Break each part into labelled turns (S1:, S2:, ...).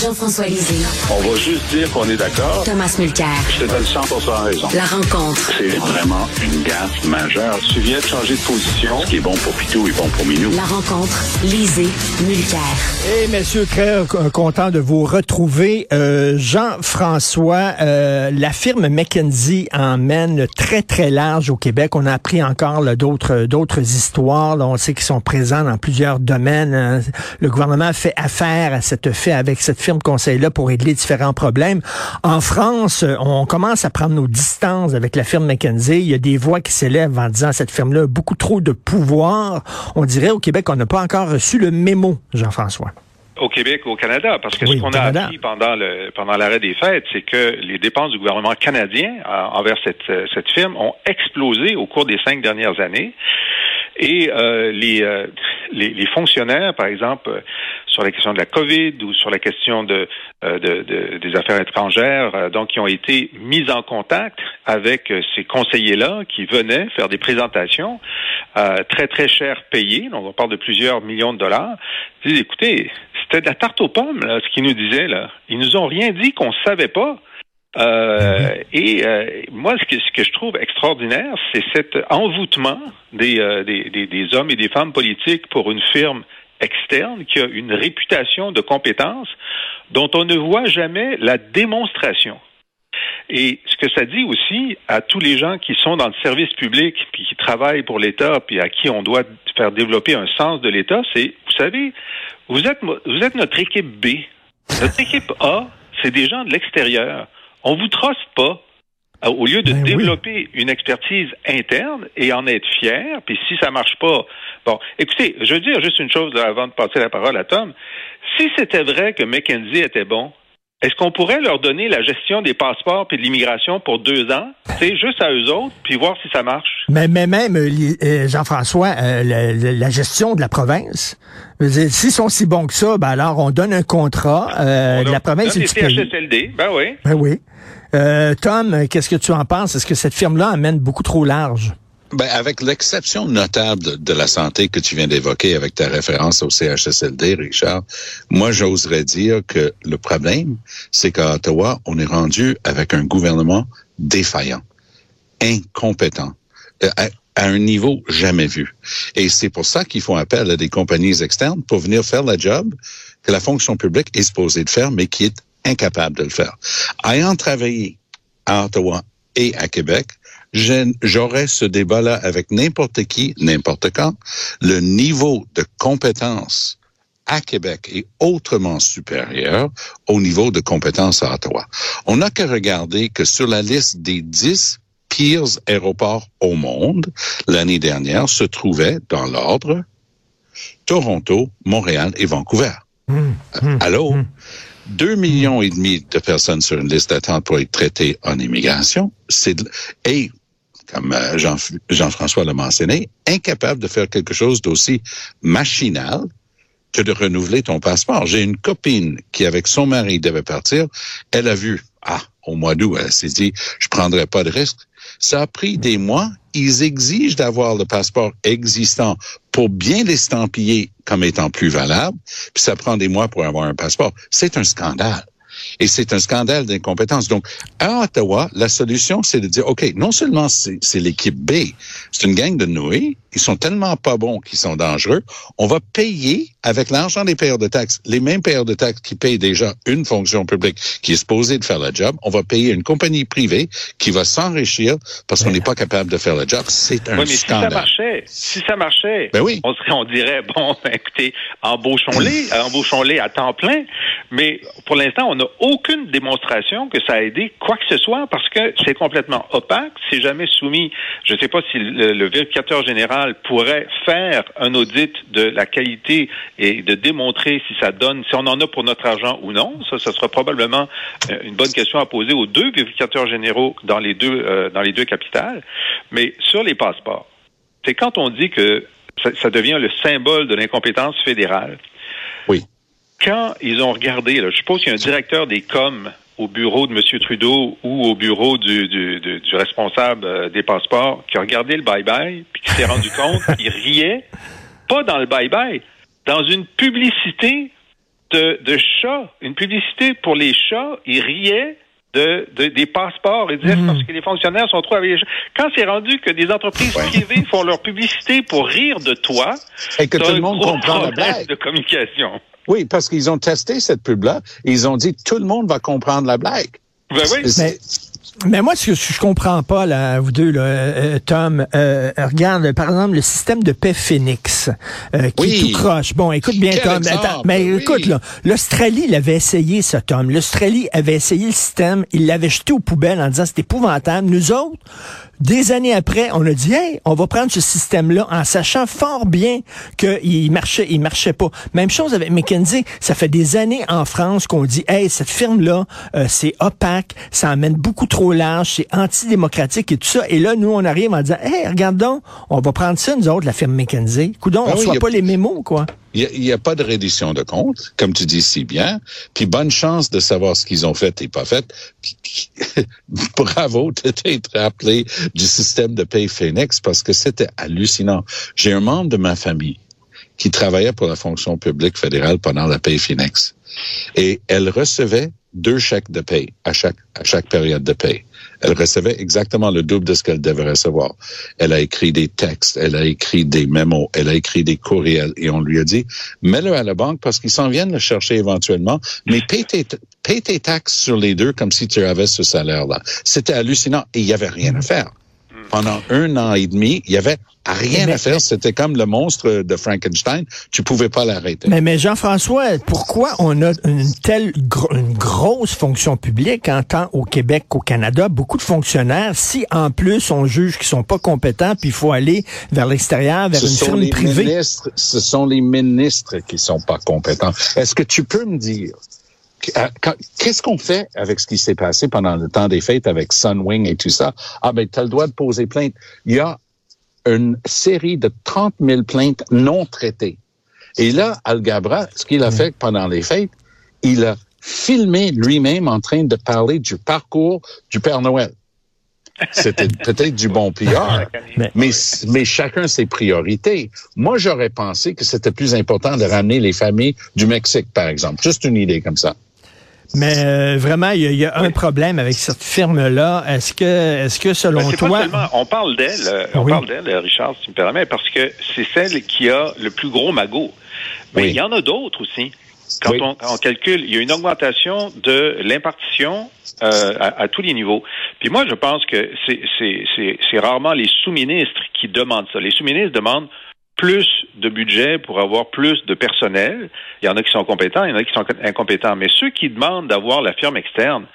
S1: Jean-François Lisée.
S2: On va juste dire qu'on est d'accord.
S1: Thomas Mulcair.
S2: Je te donne 100 raison.
S1: La rencontre.
S2: C'est vraiment une gaffe majeure. Tu viens de changer de position. Ce qui est bon pour Pitou est bon pour Minou.
S1: La rencontre. Lisée. Mulcair.
S3: Et messieurs, très euh, content de vous retrouver. Euh, Jean-François, euh, la firme McKenzie emmène très, très large au Québec. On a appris encore d'autres d'autres histoires. Là, on sait qu'ils sont présents dans plusieurs domaines. Hein. Le gouvernement fait affaire à cette fait avec cette firme conseil-là pour régler différents problèmes. En France, on commence à prendre nos distances avec la firme McKenzie. Il y a des voix qui s'élèvent en disant cette firme-là a beaucoup trop de pouvoir. On dirait au Québec qu'on n'a pas encore reçu le mémo, Jean-François
S4: au Québec, au Canada, parce que ce qu'on a appris pendant le pendant l'arrêt des fêtes, c'est que les dépenses du gouvernement canadien euh, envers cette, euh, cette firme ont explosé au cours des cinq dernières années. Et euh, les, euh, les, les, fonctionnaires, par exemple, sur la question de la COVID ou sur la question de, euh, de, des affaires étrangères, euh, donc qui ont été mis en contact avec euh, ces conseillers-là qui venaient faire des présentations très très cher payées, on parle de plusieurs millions de dollars. Ils écoutez, c'était de la tarte aux pommes là, ce qu'ils nous disaient là. Ils nous ont rien dit qu'on savait pas. Euh, et moi, ce que, ce que je trouve extraordinaire, c'est cet envoûtement des, des, des, hommes et des femmes politiques pour une firme externe qui a une réputation de compétence dont on ne voit jamais la démonstration. Et ce que ça dit aussi à tous les gens qui sont dans le service public, puis qui travaillent pour l'État, puis à qui on doit faire développer un sens de l'État, c'est, vous savez, vous êtes, vous êtes notre équipe B. Notre équipe A, c'est des gens de l'extérieur. On vous truste pas. Au lieu de ben développer une expertise interne et en être fier, puis si ça marche pas, bon, écoutez, je veux dire juste une chose avant de passer la parole à Tom. Si c'était vrai que McKenzie était bon, est-ce qu'on pourrait leur donner la gestion des passeports puis de l'immigration pour deux ans, c'est juste à eux autres, puis voir si ça marche?
S3: Mais, mais même, euh, euh, Jean-François, la, gestion de la province, s'ils sont si bons que ça, ben alors on donne un contrat, euh, la province
S4: est CHSLD, ben oui.
S3: Ben oui. Euh, Tom, qu'est-ce que tu en penses? Est-ce que cette firme-là amène beaucoup trop large?
S5: Ben, avec l'exception notable de, la santé que tu viens d'évoquer avec ta référence au CHSLD, Richard, moi, j'oserais dire que le problème, c'est qu'à Ottawa, on est rendu avec un gouvernement défaillant, incompétent, euh, à, à un niveau jamais vu. Et c'est pour ça qu'ils font appel à des compagnies externes pour venir faire la job que la fonction publique est supposée de faire, mais qui est incapable de le faire. Ayant travaillé à Ottawa et à Québec, j'aurais ce débat-là avec n'importe qui, n'importe quand. Le niveau de compétence à Québec est autrement supérieur au niveau de compétence à Ottawa. On n'a qu'à regarder que sur la liste des dix pires aéroports au monde, l'année dernière se trouvaient dans l'ordre Toronto, Montréal et Vancouver. Mmh, mmh, Allô? Mmh. Deux millions et demi de personnes sur une liste d'attente pour être traitées en immigration. C'est et comme euh, Jean, Jean-François l'a mentionné, incapable de faire quelque chose d'aussi machinal que de renouveler ton passeport. J'ai une copine qui, avec son mari, devait partir. Elle a vu, ah, au mois d'août, elle s'est dit, je prendrai pas de risque. Ça a pris des mois. Ils exigent d'avoir le passeport existant pour bien l'estampiller comme étant plus valable. Puis ça prend des mois pour avoir un passeport. C'est un scandale. Et c'est un scandale d'incompétence. Donc, à Ottawa, la solution, c'est de dire, OK, non seulement c'est l'équipe B, c'est une gang de nouilles, ils sont tellement pas bons qu'ils sont dangereux, on va payer avec l'argent des payeurs de taxes, les mêmes payeurs de taxes qui payent déjà une fonction publique qui est supposée de faire le job, on va payer une compagnie privée qui va s'enrichir parce qu'on n'est pas capable de faire le job. C'est un
S4: oui, mais
S5: scandale.
S4: Si ça marchait, si ça marchait,
S5: ben oui.
S4: on, serait, on dirait, bon, ben, écoutez, embauchons-les, embauchons-les à temps plein, mais pour l'instant, on n'a aucune démonstration que ça a aidé quoi que ce soit parce que c'est complètement opaque, c'est jamais soumis, je ne sais pas si le, le vérificateur général pourrait faire un audit de la qualité et de démontrer si ça donne, si on en a pour notre argent ou non. Ça, ce sera probablement euh, une bonne question à poser aux deux vérificateurs généraux dans les deux, euh, dans les deux capitales. Mais sur les passeports, c'est quand on dit que ça, devient le symbole de l'incompétence fédérale.
S5: Oui.
S4: Quand ils ont regardé, je suppose qu'il y a un directeur des coms au bureau de M. Trudeau ou au bureau du, du, du, responsable euh, des passeports qui a regardé le bye-bye puis qui s'est rendu compte qu'il riait, pas dans le bye-bye, dans une publicité de, de chats, une publicité pour les chats. Il riait de, des passeports et disait mhm. parce que les fonctionnaires sont trop avec Quand c'est rendu que des entreprises privées font leur publicité pour rire de toi,
S5: et que tout le monde comprend la blague
S4: de communication.
S5: Oui, parce qu'ils ont testé cette pub-là. Ils ont dit tout le monde va comprendre la blague.
S4: Ben oui.
S3: Mais moi, ce que je comprends pas, là, vous deux, là, euh, Tom, euh, regarde, par exemple, le système de paix Phoenix, euh, qui est tout croche. Bon, écoute bien, Tom. mais écoute, là, l'Australie l'avait essayé, ce Tom. L'Australie avait essayé le système, il l'avait jeté aux poubelles en disant c'est épouvantable. Nous autres, des années après, on a dit, hey, on va prendre ce système-là en sachant fort bien qu'il marchait, il marchait pas. Même chose avec McKinsey. Ça fait des années en France qu'on dit, hey, cette firme-là, euh, c'est opaque, ça amène beaucoup trop large, c'est antidémocratique et tout ça. Et là, nous, on arrive en disant, hey, regarde donc, on va prendre ça, nous autres, la firme McKinsey. Coudon, on ne ah pas les mémos, quoi.
S5: Il n'y a, pas de reddition de compte, comme tu dis si bien. Puis bonne chance de savoir ce qu'ils ont fait et pas fait. bravo de t'être rappelé du système de paye Phoenix parce que c'était hallucinant. J'ai un membre de ma famille qui travaillait pour la fonction publique fédérale pendant la paye Phoenix. Et elle recevait deux chèques de paye à chaque, à chaque période de paye. Elle recevait exactement le double de ce qu'elle devait recevoir. Elle a écrit des textes, elle a écrit des mémos, elle a écrit des courriels et on lui a dit, mets-le à la banque parce qu'ils s'en viennent le chercher éventuellement, mais paye tes, paye tes taxes sur les deux comme si tu avais ce salaire-là. C'était hallucinant et il n'y avait rien à faire pendant un an et demi, il y avait rien à faire. C'était comme le monstre de Frankenstein. Tu pouvais pas l'arrêter.
S3: Mais, mais Jean-François, pourquoi on a une telle une grosse fonction publique en tant au Québec qu'au Canada, beaucoup de fonctionnaires, si en plus on juge qu'ils sont pas compétents, puis il faut aller vers l'extérieur, vers une firme privée.
S5: ce sont les ministres qui sont pas compétents. Est-ce que tu peux me dire qu'est-ce qu'on fait avec ce qui s'est passé pendant le temps des fêtes avec Sunwing et tout ça? Ah ben, tu as le droit de poser plainte. Il y a une série de 30 000 plaintes non traitées. Et là, Al Gabra, ce qu'il a fait pendant les fêtes, il a filmé lui-même en train de parler du parcours du Père Noël. C'était peut-être du bon PR, mais, mais chacun ses priorités. Moi, j'aurais pensé que c'était plus important de ramener les familles du Mexique, par exemple. Juste une idée comme ça.
S3: Mais euh, vraiment, il y, a, un problème avec cette firme-là. Est-ce que, est-ce que selon ben, toi,
S4: on parle d'elle, euh, on parle d'elle, euh, Richard, si tu me permets, parce que c'est celle qui a le plus gros magot. Mais il y en a d'autres aussi. Quand on, calcule, il y a une augmentation de l'impartition à, à, tous les niveaux. Puis moi, je pense que c'est rarement les sous-ministres qui demandent ça. Les sous-ministres demandent plus de budget pour avoir plus de personnel. Il y en a qui sont compétents, il y en a qui sont incompétents. Mais ceux qui demandent d'avoir la firme externe,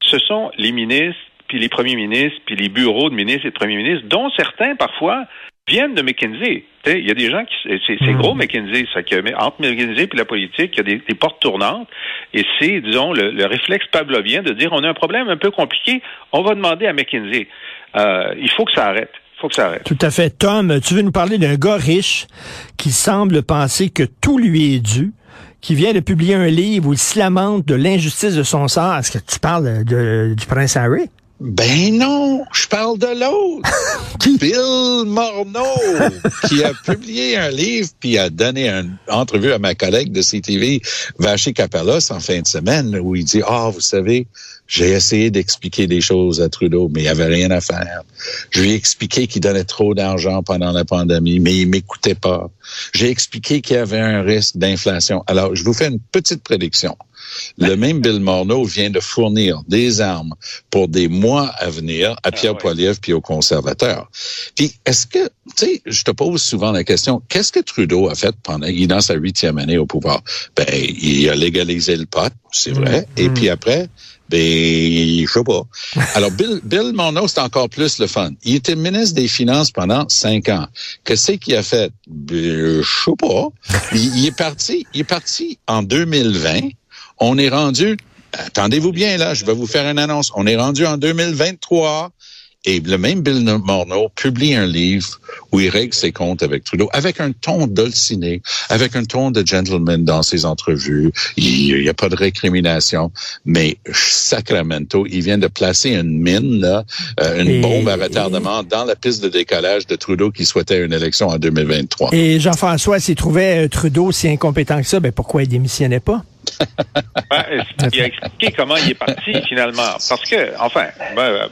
S4: ce sont les ministres, puis les premiers ministres, puis les bureaux de ministres et de premiers ministres, dont certains parfois viennent de McKinsey. Il y a des gens qui c'est hmm. gros McKinsey, ça que entre McKinsey et la politique, il y a des, portes tournantes et c'est disons le, réflexe pavlovien de dire on a un problème un peu compliqué, on va demander à McKinsey. Euh, il faut que ça arrête.
S3: Tout à fait. Tom, tu veux nous parler d'un gars riche qui semble penser que tout lui est dû, qui vient de publier un livre où il se lamente de l'injustice de son sort. Est-ce que tu parles du prince Harry?
S5: Ben non, je parle de l'autre. Bill Morneau, qui a publié un livre puis a donné une entrevue à ma collègue de CTV, Vaché Capelos, en fin de semaine, où il dit, ah, vous savez, j'ai essayé d'expliquer des choses à Trudeau, mais il n'y avait rien à faire. Je lui ai expliqué qu'il donnait trop d'argent pendant la pandémie, mais il m'écoutait pas. J'ai expliqué qu'il y avait un risque d'inflation. Alors, je vous fais une petite prédiction. Le même Bill Morneau vient de fournir des armes pour des mois à venir à ah Pierre Poilievre puis aux conservateurs. Puis, est-ce que, tu sais, je te pose souvent la question, qu'est-ce que Trudeau a fait pendant, il est dans sa huitième année au pouvoir? Ben, il a légalisé le pot, c'est vrai. Mm. Et puis mm. après, ben, je sais pas. Alors, Bill, Bill Morneau, c'est encore plus le fun. Il était ministre des Finances pendant cinq ans. Qu'est-ce qu'il a fait? Ben, je sais pas. il, est parti, il est parti en 2020. On est rendu, attendez-vous bien là, je vais vous faire une annonce. On est rendu en 2023. Et le même Bill Morneau publie un livre où il règle ses comptes avec Trudeau, avec un ton dolciné, avec un ton de gentleman dans ses entrevues. Il n'y a pas de récrimination, mais Sacramento, il vient de placer une mine, là, euh, une bombe à retardement dans la piste de décollage de Trudeau qui souhaitait une élection en 2023.
S3: Et Jean-François, s'il trouvait euh, Trudeau si incompétent que ça, ben pourquoi il démissionnait pas?
S4: il a expliqué comment il est parti finalement. Parce que, enfin, ben, euh,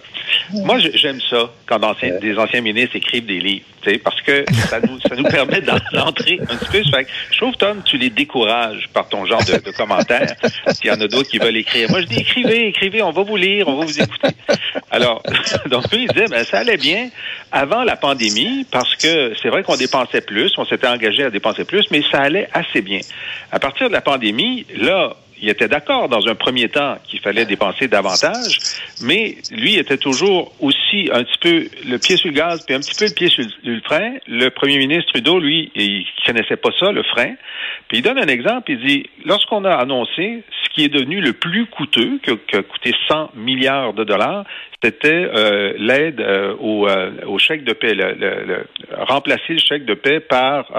S4: moi j'aime ça quand des anciens ministres écrivent des livres, parce que ça nous, ça nous permet d'entrer un petit peu. je trouve, Tom, tu les décourages par ton genre de, de commentaires. Il y en a d'autres qui veulent écrire. Moi, je dis écrivez, écrivez, on va vous lire, on va vous écouter. Alors, donc lui, il disait, ben, ça allait bien avant la pandémie, parce que c'est vrai qu'on dépensait plus, on s'était engagé à dépenser plus, mais ça allait assez bien. À partir de la pandémie, là, up il était d'accord dans un premier temps qu'il fallait dépenser davantage, mais lui était toujours aussi un petit peu le pied sur le gaz puis un petit peu le pied sur le frein. Le premier ministre Trudeau, lui, il connaissait pas ça, le frein. Puis il donne un exemple, il dit, lorsqu'on a annoncé ce qui est devenu le plus coûteux, qui a, coûté 100 milliards de dollars, c'était euh, l'aide euh, au, euh, au, chèque de paix, le, remplacer le chèque de paix par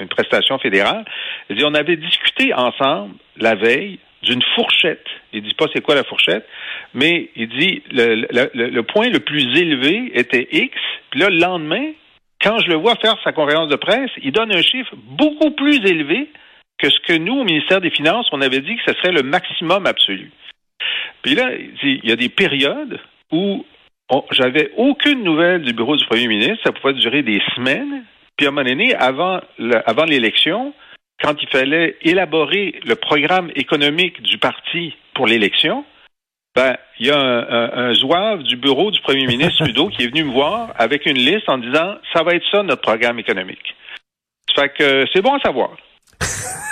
S4: une prestation fédérale. Il dit, on avait discuté ensemble la veille d'une fourchette. Il dit pas c'est quoi la fourchette, mais il dit le, point le plus élevé était X. Puis là, le lendemain, quand je le vois faire sa conférence de presse, il donne un chiffre beaucoup plus élevé que ce que nous, au ministère des Finances, on avait dit que ce serait le maximum absolu. Puis là, il y a des périodes où j'avais aucune nouvelle du bureau du premier ministre. Ça pouvait durer des semaines. Puis à un moment donné, avant l'élection, quand il fallait élaborer le programme économique du parti pour l'élection, ben, il y a un, un, zouave du bureau du premier ministre Trudeau qui est venu me voir avec une liste en disant ça va être ça notre programme économique. Ça fait que c'est bon à savoir.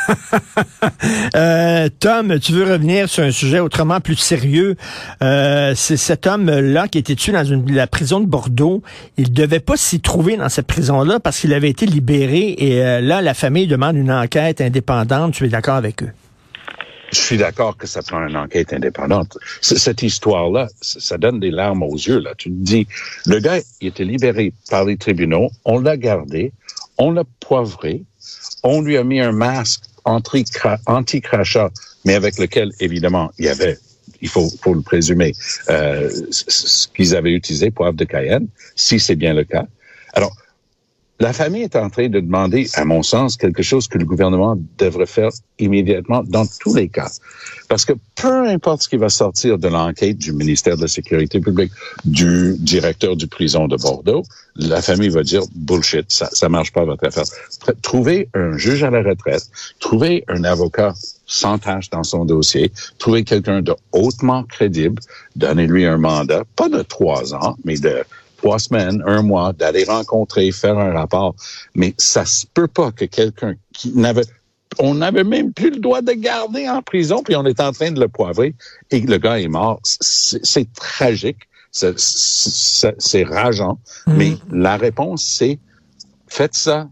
S3: Euh, Tom, tu veux revenir sur un sujet autrement plus sérieux. Euh, c'est cet homme-là qui était tué dans la prison de Bordeaux. Il devait pas s'y trouver dans cette prison-là parce qu'il avait été libéré et euh, là, la famille demande une enquête indépendante. Tu es d'accord avec eux?
S5: Je suis d'accord que ça prend une enquête indépendante. Cette histoire-là, ça donne des larmes aux yeux. Là, tu te dis, le gars, il était libéré par les tribunaux, on l'a gardé, on l'a poivré, on lui a mis un masque anti-crachat, mais avec lequel, évidemment, il y avait, il faut, faut le présumer, euh, ce qu'ils avaient utilisé, poivre de Cayenne, si c'est bien le cas. Alors, la famille est en train de demander, à mon sens, quelque chose que le gouvernement devrait faire immédiatement dans tous les cas. Parce que peu importe ce qui va sortir de l'enquête du ministère de la Sécurité publique, du directeur du prison de Bordeaux, la famille va dire bullshit, ça, ça marche pas votre affaire. Trouver un juge à la retraite, trouver un avocat sans tâche dans son dossier, trouver quelqu'un de hautement crédible, donner-lui un mandat, pas de trois ans, mais de trois semaines, un mois, d'aller rencontrer, faire un rapport. Mais ça se peut pas que quelqu'un qui n'avait on n'avait même plus le droit de garder en prison, puis on est en train de le poivrer, et le gars est mort. C'est tragique, c'est rageant, mm. mais la réponse, c'est faites ça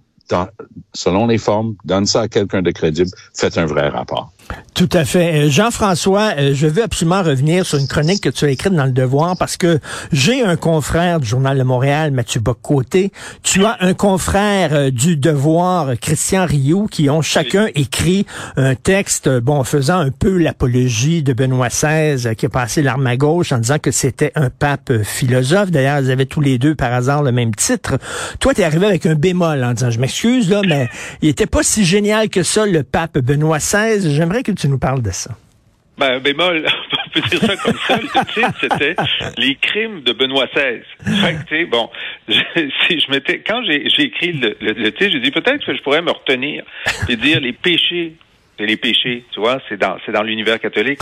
S5: selon les formes, donne ça à quelqu'un de crédible, faites un vrai rapport.
S3: Tout à fait. Euh, Jean-François, euh, je veux absolument revenir sur une chronique que tu as écrite dans Le Devoir parce que j'ai un confrère du Journal de Montréal, Mathieu Bocoté. Tu as un confrère euh, du Devoir, Christian Rioux, qui ont chacun écrit un texte, bon, faisant un peu l'apologie de Benoît XVI, qui a passé l'arme à gauche en disant que c'était un pape philosophe. D'ailleurs, ils avaient tous les deux par hasard le même titre. Toi, tu es arrivé avec un bémol en disant, je m'excuse, là, mais il était pas si génial que ça, le pape Benoît XVI. J'aimerais que tu nous parles de ça.
S4: Ben, bémol, on peut dire ça comme ça. Le titre, c'était Les crimes de Benoît XVI. Fait bon, si je m'étais, quand j'ai écrit le, le, titre, j'ai dit peut-être que je pourrais me retenir et dire les péchés. C'est les péchés, tu vois, c'est dans, c'est dans l'univers catholique.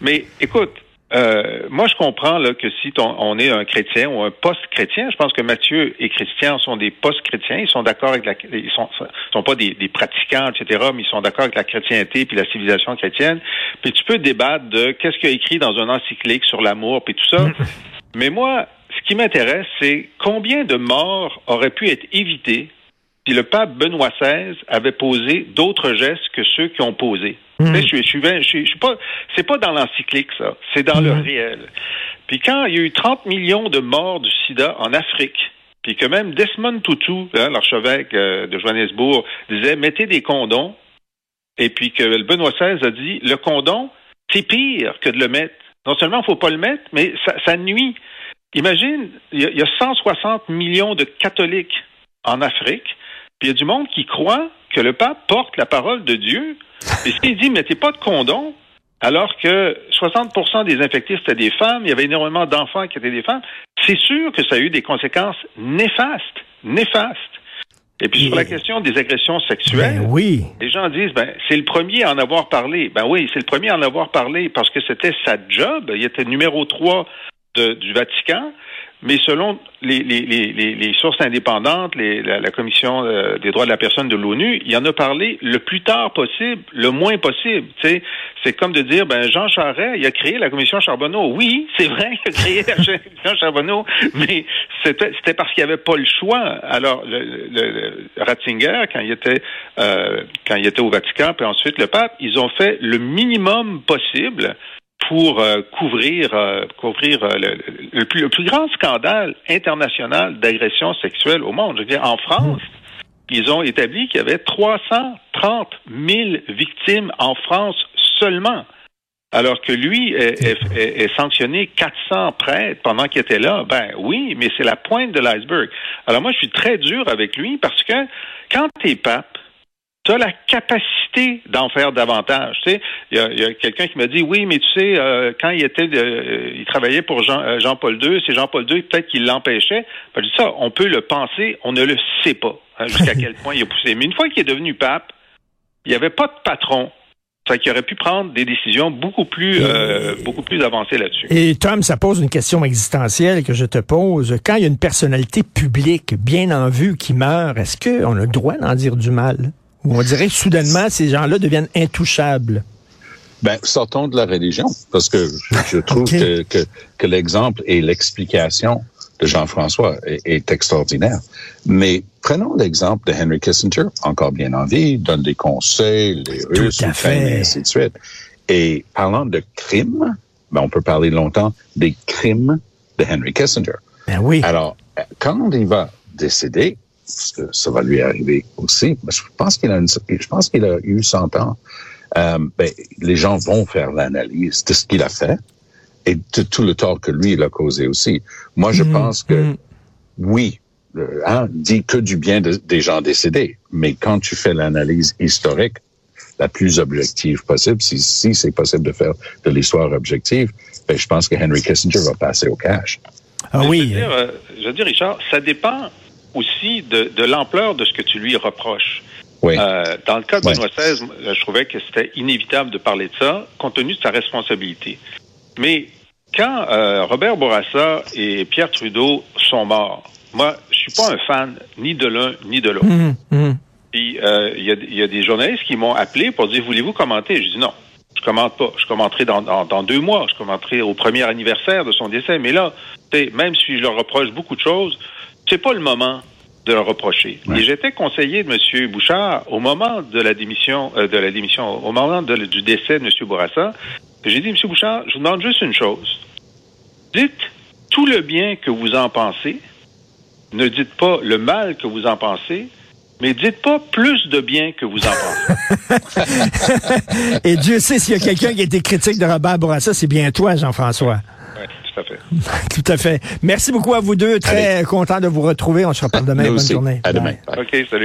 S4: Mais écoute, euh, moi, je comprends là, que si on est un chrétien ou un post-chrétien, je pense que Mathieu et Christian sont des post-chrétiens. Ils sont d'accord avec la, ils sont, sont pas des, pratiquants, etc., mais ils sont d'accord avec la chrétienté puis la civilisation chrétienne. Puis tu peux débattre de qu'est-ce qu'il a écrit dans un encyclique sur l'amour puis tout ça. mais moi, ce qui m'intéresse, c'est combien de morts auraient pu être évitées si le pape Benoît XVI avait posé d'autres gestes que ceux qui ont posé. Hmm. Je, suis, je, suis, suis pas, c'est pas dans l'encyclique ça, c'est dans le hmm. réel. Puis quand il y a eu 30 millions de morts du SIDA en Afrique, puis que même Desmond Tutu, hein, l'archevêque euh, de Johannesburg, disait mettez des condoms, et puis que le Benoît XVI a dit le condom, c'est pire que de le mettre. Non seulement il faut pas le mettre, mais ça, ça nuit. Imagine, il y, a 160 millions de catholiques en Afrique, puis il y a du monde qui croit que le pape porte la parole de Dieu Et s'il dit, mettez pas de condom, alors que 60% des infectés, c'était des femmes, il y avait énormément d'enfants qui étaient des femmes, c'est sûr que ça a eu des conséquences néfastes, néfastes. Et puis sur la question des agressions sexuelles,
S3: ben oui.
S4: les gens disent ben c'est le premier à en avoir parlé. Ben oui, c'est le premier à en avoir parlé parce que c'était sa job. Il était numéro 3 du Vatican. Mais selon les, les, les, les sources indépendantes, la, la, Commission euh, des droits de la personne de l'ONU, il en a parlé le plus tard possible, le moins possible. C'est comme de dire, ben Jean Charest, il a créé la Commission Charbonneau. Oui, c'est vrai, il a créé la Commission Charbonneau, mais c'était parce qu'il n'y avait pas le choix. Alors, le, le, Ratzinger, quand il était euh, quand il était au Vatican, puis ensuite le pape, ils ont fait le minimum possible pour euh, couvrir euh, couvrir euh, le, plus, le, plus, grand scandale international d'agression sexuelle au monde. Je veux dire, en France, ils ont établi qu'il y avait 330 000 victimes en France seulement. Alors que lui est, est, est sanctionné 400 prêtres pendant qu'il était là, ben oui, mais c'est la pointe de l'iceberg. Alors moi, je suis très dur avec lui parce que quand tu es pape, tu as la capacité d'en faire davantage. Tu sais, il y a, quelqu'un qui m'a dit oui, mais tu sais, euh, quand il était, euh, il travaillait pour Jean, euh, Jean-Paul II, c'est Jean-Paul II peut-être qu'il l'empêchait. Ben, je dis ça, on peut le penser, on ne le sait pas hein, jusqu'à quel point il a poussé. Mais une fois qu'il est devenu pape, il n'y avait pas de patron. Ça qui aurait pu prendre des décisions beaucoup plus beaucoup plus avancées là-dessus.
S3: Et Tom, ça pose une question existentielle que je te pose. Quand il y a une personnalité publique bien en vue qui meurt, est-ce qu'on a le droit d'en dire du mal? On dirait que soudainement, ces gens-là deviennent intouchables.
S5: Ben, sortons de la religion, parce que je, trouve que, que, que l'exemple et l'explication de Jean-François est, extraordinaire. Mais prenons l'exemple de Henry Kissinger, encore bien en vie, donne des conseils, les Russes, et ainsi de suite. Et parlant de crimes, ben, on peut parler longtemps des crimes de Henry Kissinger.
S3: Ben oui.
S5: Alors, quand il va décéder, ça va lui arriver aussi. Je pense qu'il a, je pense qu'il a eu 100 ans. Euh, ben, les gens vont faire l'analyse de ce qu'il a fait et de tout le tort que lui il a causé aussi. Moi, je mm-hmm. pense que mm-hmm. oui, euh, hein, dit que du bien des gens décédés, mais quand tu fais l'analyse historique la plus objective possible, si, si c'est possible de faire de l'histoire objective, ben, je pense que Henry Kissinger va passer au cash.
S3: Ah oui.
S4: Je veux, dire, euh, je veux dire, Richard, ça dépend aussi de, de l'ampleur de ce que tu lui reproches.
S5: Oui.
S4: Euh, dans le cas de Benoît XVI, je trouvais que c'était inévitable de parler de ça, compte tenu de sa responsabilité. Mais quand euh, Robert Bourassa et Pierre Trudeau sont morts, moi, je suis pas un fan ni de l'un ni de l'autre. Mmh, mmh. Puis euh, il y, y, a des journalistes qui m'ont appelé pour dire voulez-vous commenter? Je dis non, je commente pas. Je commenterai dans, dans, dans, deux mois. Je commenterai au premier anniversaire de son décès. Mais là, même si je leur reproche beaucoup de choses, c'est pas le moment de le reprocher. Et j'étais conseiller de M. Bouchard au moment de la démission, euh, de la démission, au moment du décès de M. Bourassa. J'ai dit, M. Bouchard, je vous demande juste une chose. Dites tout le bien que vous en pensez. Ne dites pas le mal que vous en pensez. Mais dites pas plus de bien que vous en
S3: pensez. Et Dieu sait s'il y a quelqu'un qui a été critique de Robert Bourassa, c'est bien toi, Jean-François.
S4: Tout à fait.
S3: Tout à fait. Merci beaucoup à vous deux. Très content de vous retrouver. On se reparle demain. Bonne journée.
S5: À demain.
S4: OK, salut.